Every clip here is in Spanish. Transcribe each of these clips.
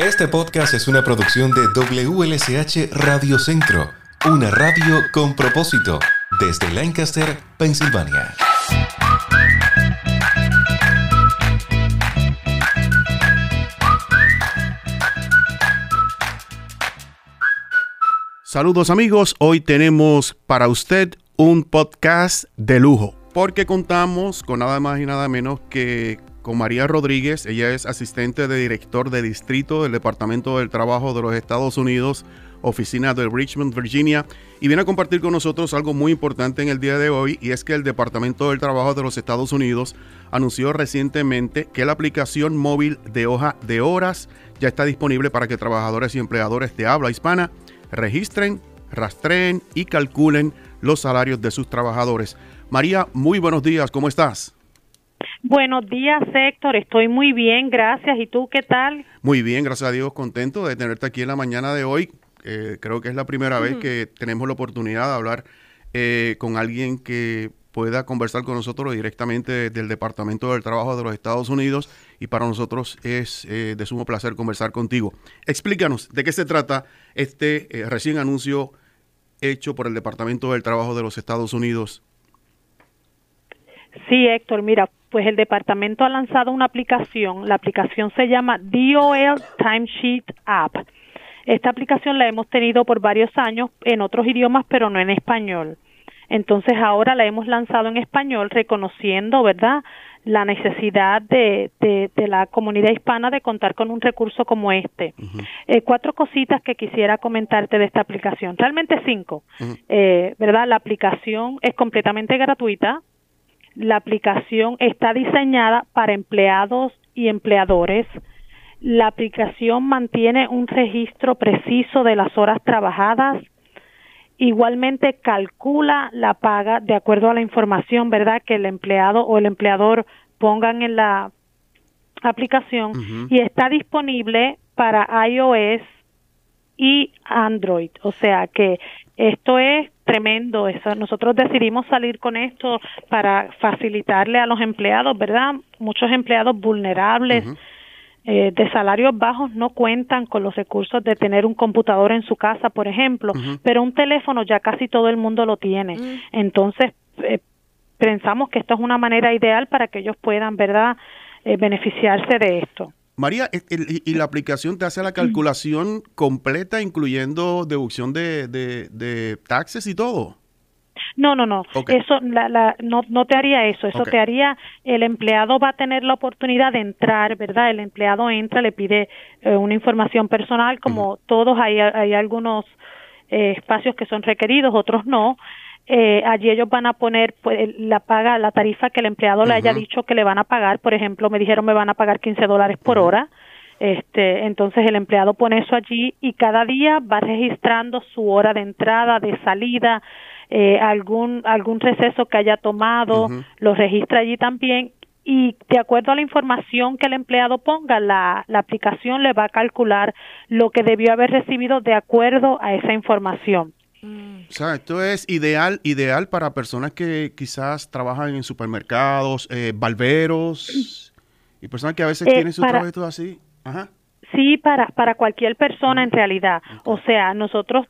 Este podcast es una producción de WLSH Radio Centro, una radio con propósito, desde Lancaster, Pensilvania. Saludos amigos, hoy tenemos para usted un podcast de lujo, porque contamos con nada más y nada menos que con María Rodríguez, ella es asistente de director de distrito del Departamento del Trabajo de los Estados Unidos, oficina de Richmond, Virginia, y viene a compartir con nosotros algo muy importante en el día de hoy, y es que el Departamento del Trabajo de los Estados Unidos anunció recientemente que la aplicación móvil de hoja de horas ya está disponible para que trabajadores y empleadores de habla hispana registren, rastreen y calculen los salarios de sus trabajadores. María, muy buenos días, ¿cómo estás? Buenos días, Héctor. Estoy muy bien, gracias. ¿Y tú qué tal? Muy bien, gracias a Dios, contento de tenerte aquí en la mañana de hoy. Eh, creo que es la primera vez que tenemos la oportunidad de hablar eh, con alguien que pueda conversar con nosotros directamente del Departamento del Trabajo de los Estados Unidos y para nosotros es eh, de sumo placer conversar contigo. Explícanos de qué se trata este recién anuncio hecho por el Departamento del Trabajo de los Estados Unidos. Sí, Héctor, mira, pues el departamento ha lanzado una aplicación. La aplicación se llama DOL Timesheet App. Esta aplicación la hemos tenido por varios años en otros idiomas, pero no en español. Entonces ahora la hemos lanzado en español, reconociendo, ¿verdad?, la necesidad de, de, la comunidad hispana de contar con un recurso como este. eh, cuatro cositas que quisiera comentarte de esta aplicación, realmente cinco, eh, ¿verdad? La aplicación es completamente gratuita, la aplicación está diseñada para empleados y empleadores. La aplicación mantiene un registro preciso de las horas trabajadas. Igualmente calcula la paga de acuerdo a la información, ¿verdad?, que el empleado o el empleador pongan en la aplicación y está disponible para iOS y Android. O sea que esto es tremendo. Eso, nosotros decidimos salir con esto para facilitarle a los empleados, ¿verdad? Muchos empleados vulnerables. Eh, de salarios bajos no cuentan con los recursos de tener un computador en su casa, por ejemplo, pero un teléfono ya casi todo el mundo lo tiene. Entonces, eh, pensamos que esto es una manera ideal para que ellos puedan, ¿verdad?, eh, beneficiarse de esto. María, ¿y la aplicación te hace la calculación completa, incluyendo deducción de, de, taxes y todo? No, no, no. Eso la, no, no te haría eso. Eso te haría, el empleado va a tener la oportunidad de entrar, ¿verdad? El empleado entra, le pide eh, una información personal, como todos hay, hay algunos eh, espacios que son requeridos, otros no eh, allí ellos van a poner pues, la paga, la tarifa que el empleado le haya dicho que le van a pagar. Por ejemplo, me dijeron me van a pagar 15 dólares por hora. Este, entonces el empleado pone eso allí y cada día va registrando su hora de entrada, de salida, eh, algún algún receso que haya tomado, lo registra allí también y de acuerdo a la información que el empleado ponga, la, la aplicación le va a calcular lo que debió haber recibido de acuerdo a esa información. O sea, esto es ideal, ideal para personas que quizás trabajan en supermercados, eh, barberos y personas que a veces eh, tienen su trabajo así. Sí, para, para cualquier persona en realidad. O sea, nosotros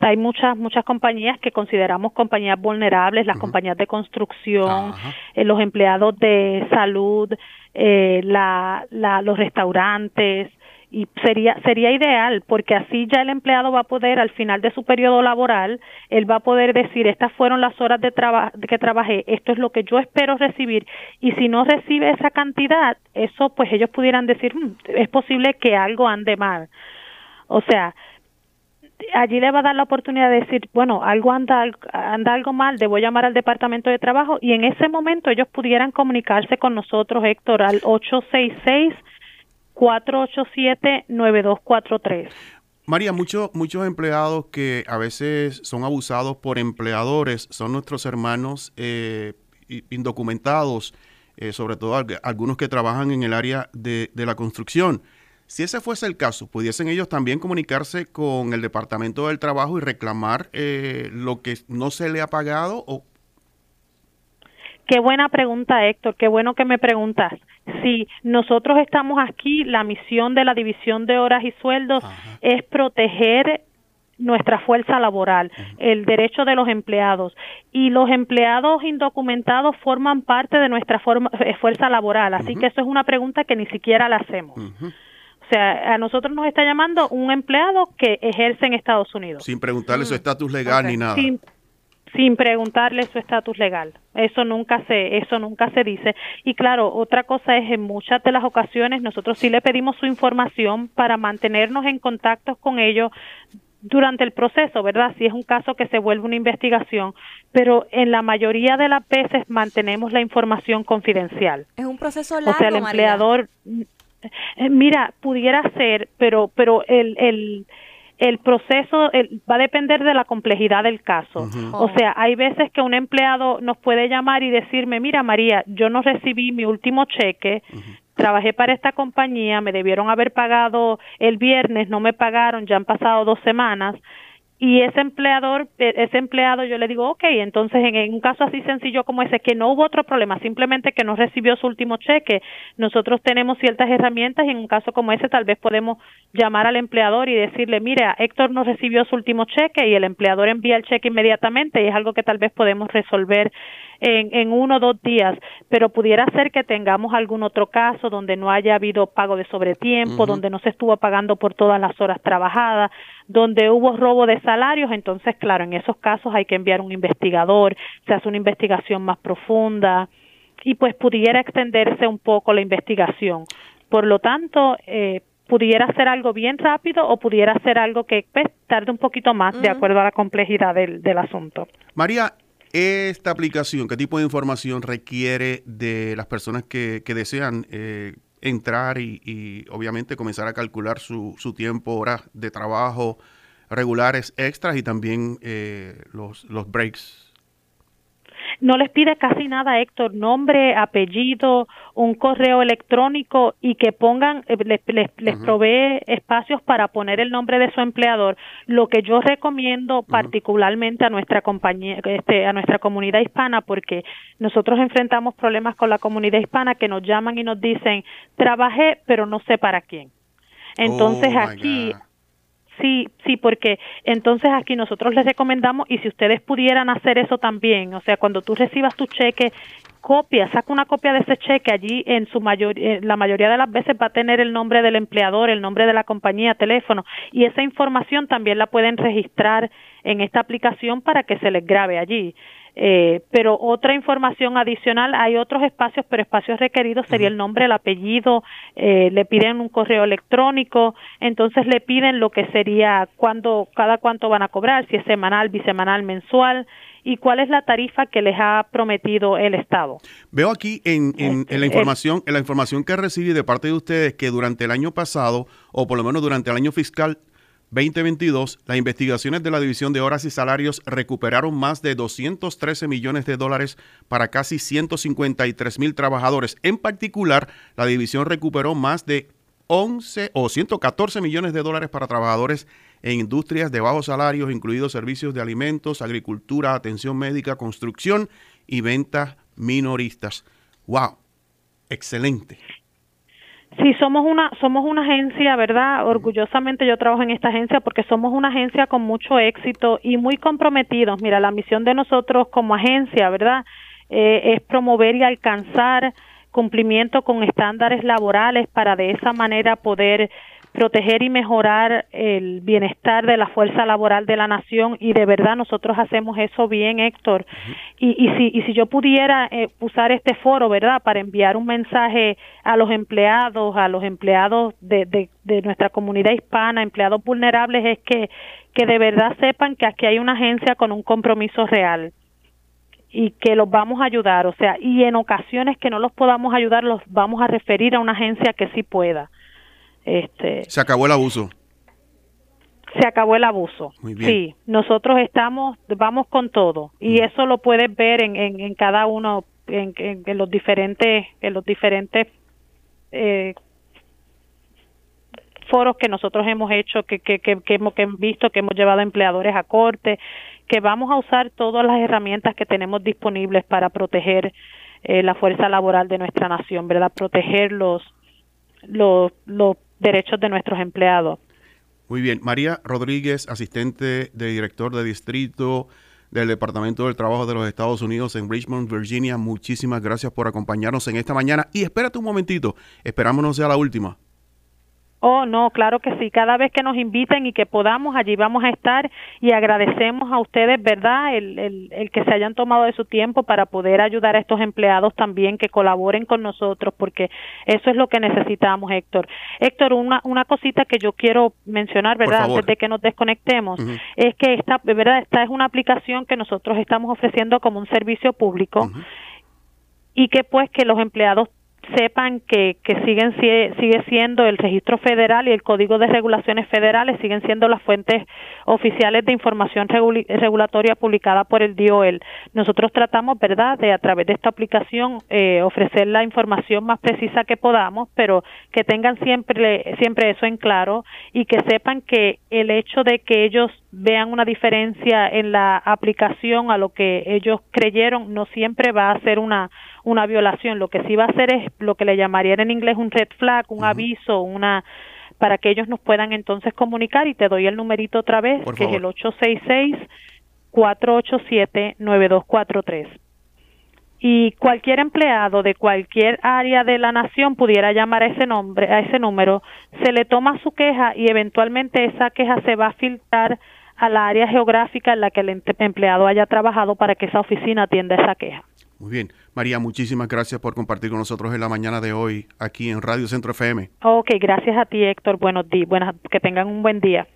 hay muchas muchas compañías que consideramos compañías vulnerables, las compañías de construcción, eh, los empleados de salud, eh, la, la, los restaurantes, y sería sería ideal porque así ya el empleado va a poder al final de su periodo laboral él va a poder decir estas fueron las horas de trabajo que trabajé esto es lo que yo espero recibir y si no recibe esa cantidad eso pues ellos pudieran decir mm, es posible que algo ande mal o sea allí le va a dar la oportunidad de decir, bueno, algo anda, anda algo mal, debo llamar al departamento de trabajo y en ese momento ellos pudieran comunicarse con nosotros, Héctor, al 866 487-9243. María, muchos muchos empleados que a veces son abusados por empleadores son nuestros hermanos eh, indocumentados, eh, sobre todo algunos que trabajan en el área de, la construcción. Si ese fuese el caso, ¿pudiesen ellos también comunicarse con el Departamento del Trabajo y reclamar eh, lo que no se le ha pagado? O... Qué buena pregunta, Héctor. Qué bueno que me preguntas. Sí, nosotros estamos aquí, la misión de la División de Horas y Sueldos es proteger nuestra fuerza laboral, el derecho de los empleados. Y los empleados indocumentados forman parte de nuestra eh, fuerza laboral, así que eso es una pregunta que ni siquiera la hacemos. O sea, a nosotros nos está llamando un empleado que ejerce en Estados Unidos. Sin preguntarle su estatus legal ni nada. Sin, preguntarle su estatus legal. Eso nunca se eso nunca se dice. Y claro, otra cosa es en muchas de las ocasiones nosotros sí le pedimos su información para mantenernos en contacto con ellos durante el proceso, ¿verdad? Si es un caso que se vuelve una investigación, pero en la mayoría de las veces mantenemos la información confidencial. Es un proceso largo. O sea, el empleador, eh, mira, pudiera ser, pero, pero el, el, el proceso va a depender de la complejidad del caso. O sea, hay veces que un empleado nos puede llamar y decirme, mira María, yo no recibí mi último cheque, trabajé para esta compañía, me debieron haber pagado el viernes, no me pagaron, ya han pasado dos semanas y ese empleador, e, ese empleado, yo le digo, ok, entonces en, un caso así sencillo como ese, que no hubo otro problema, simplemente que no recibió su último cheque, nosotros tenemos ciertas herramientas y en un caso como ese tal vez podemos llamar al empleador y decirle, mira, Héctor no recibió su último cheque y el empleador envía el cheque inmediatamente y es algo que tal vez podemos resolver en, en uno o dos días, pero pudiera ser que tengamos algún otro caso donde no haya habido pago de sobretiempo, donde no se estuvo pagando por todas las horas trabajadas, donde hubo robo de salarios, entonces, claro, en esos casos hay que enviar un investigador, se hace una investigación más profunda y pues pudiera extenderse un poco la investigación. Por lo tanto, eh, pudiera ser algo bien rápido o pudiera ser algo que pues, tarde un poquito más de acuerdo a la complejidad del, del asunto. María, esta aplicación, ¿qué tipo de información requiere de las personas que, que desean eh, entrar y, obviamente comenzar a calcular su, su tiempo, horas de trabajo regulares extras y también eh, los, los breaks no les pide casi nada, Héctor, nombre, apellido, un correo electrónico y que pongan, eh, les, les, provee espacios para poner el nombre de su empleador. Lo que yo recomiendo particularmente a nuestra compañía, este, a nuestra comunidad hispana, porque nosotros enfrentamos problemas con la comunidad hispana que nos llaman y nos dicen, trabajé, pero no sé para quién. Entonces oh, aquí Sí, sí, porque entonces aquí nosotros les recomendamos y si ustedes pudieran hacer eso también, o sea, cuando tú recibas tu cheque, copia, saca una copia de ese cheque allí en su mayor, eh, la mayoría de las veces va a tener el nombre del empleador, el nombre de la compañía, teléfono y esa información también la pueden registrar en esta aplicación para que se les grabe allí. Eh, pero otra información adicional, hay otros espacios, pero espacios requeridos sería el nombre, el apellido, eh, le piden un correo electrónico, entonces le piden lo que sería cuándo, cada cuánto van a cobrar, si es semanal, bisemanal, mensual, y cuál es la tarifa que les ha prometido el Estado. Veo aquí en, en, este, la información, en la información que recibí de parte de ustedes que durante el año pasado, o por lo menos durante el año fiscal 2022, las investigaciones de la División de Horas y Salarios recuperaron más de 213 millones de dólares para casi 153 mil trabajadores. En particular, la división recuperó más de 11 o 114 millones de dólares para trabajadores en industrias de bajos salarios, incluidos servicios de alimentos, agricultura, atención médica, construcción y ventas minoristas. ¡Wow! Excelente. Sí, somos una somos una agencia, ¿verdad? Orgullosamente yo trabajo en esta agencia porque somos una agencia con mucho éxito y muy comprometidos. Mira, la misión de nosotros como agencia, ¿verdad? Eh, es promover y alcanzar cumplimiento con estándares laborales para de esa manera poder proteger y mejorar el bienestar de la fuerza laboral de la nación y de verdad nosotros hacemos eso bien, Héctor. y, y, si, y si yo pudiera eh, usar este foro, ¿verdad?, para enviar un mensaje a los empleados, a los empleados de, de, de nuestra comunidad hispana, empleados vulnerables, es que, que de verdad sepan que aquí hay una agencia con un compromiso real y que los vamos a ayudar, o sea, y en ocasiones que no los podamos ayudar, los vamos a referir a una agencia que sí pueda. Este, se acabó el abuso. Se acabó el abuso. Sí, nosotros estamos, vamos con todo y mm. eso lo puedes ver en, en, cada uno, en, en, los diferentes, en los diferentes eh, foros que nosotros hemos hecho, que, que, que, que hemos, que hemos visto, que hemos llevado empleadores a corte, que vamos a usar todas las herramientas que tenemos disponibles para proteger eh, la fuerza laboral de nuestra nación, ¿verdad? Proteger los, los, los derechos de nuestros empleados. Muy bien. María Rodríguez, asistente de director de distrito del Departamento del Trabajo de los Estados Unidos en Richmond, Virginia. Muchísimas gracias por acompañarnos en esta mañana. Y espérate un momentito, esperamos no sea la última. Oh, no, claro que sí. Cada vez que nos inviten y que podamos, allí vamos a estar y agradecemos a ustedes, ¿verdad?, el, el, el, que se hayan tomado de su tiempo para poder ayudar a estos empleados también que colaboren con nosotros, porque eso es lo que necesitamos, Héctor. Héctor, una, una cosita que yo quiero mencionar, ¿verdad?, antes de que nos desconectemos, uh -huh. es que esta, ¿verdad?, esta es una aplicación que nosotros estamos ofreciendo como un servicio público. Uh -huh. Y que pues que los empleados sepan que, que siguen sigue siendo el registro federal y el código de regulaciones federales siguen siendo las fuentes oficiales de información regul regulatoria publicada por el DOL. Nosotros tratamos, verdad, de a través de esta aplicación eh, ofrecer la información más precisa que podamos, pero que tengan siempre siempre eso en claro y que sepan que el hecho de que ellos vean una diferencia en la aplicación a lo que ellos creyeron no siempre va a ser una una violación. Lo que sí va a hacer es lo que le llamarían en inglés un red flag, un uh -huh. aviso, una para que ellos nos puedan entonces comunicar y te doy el numerito otra vez, Por que favor. es el 866 487 9243 y cualquier empleado de cualquier área de la nación pudiera llamar a ese nombre, a ese número, se le toma su queja y eventualmente esa queja se va a filtrar a la área geográfica en la que el empleado haya trabajado para que esa oficina atienda esa queja. Muy bien. María, muchísimas gracias por compartir con nosotros en la mañana de hoy aquí en Radio Centro FM. Ok, gracias a ti Héctor. Buenos días. Buenas, que tengan un buen día.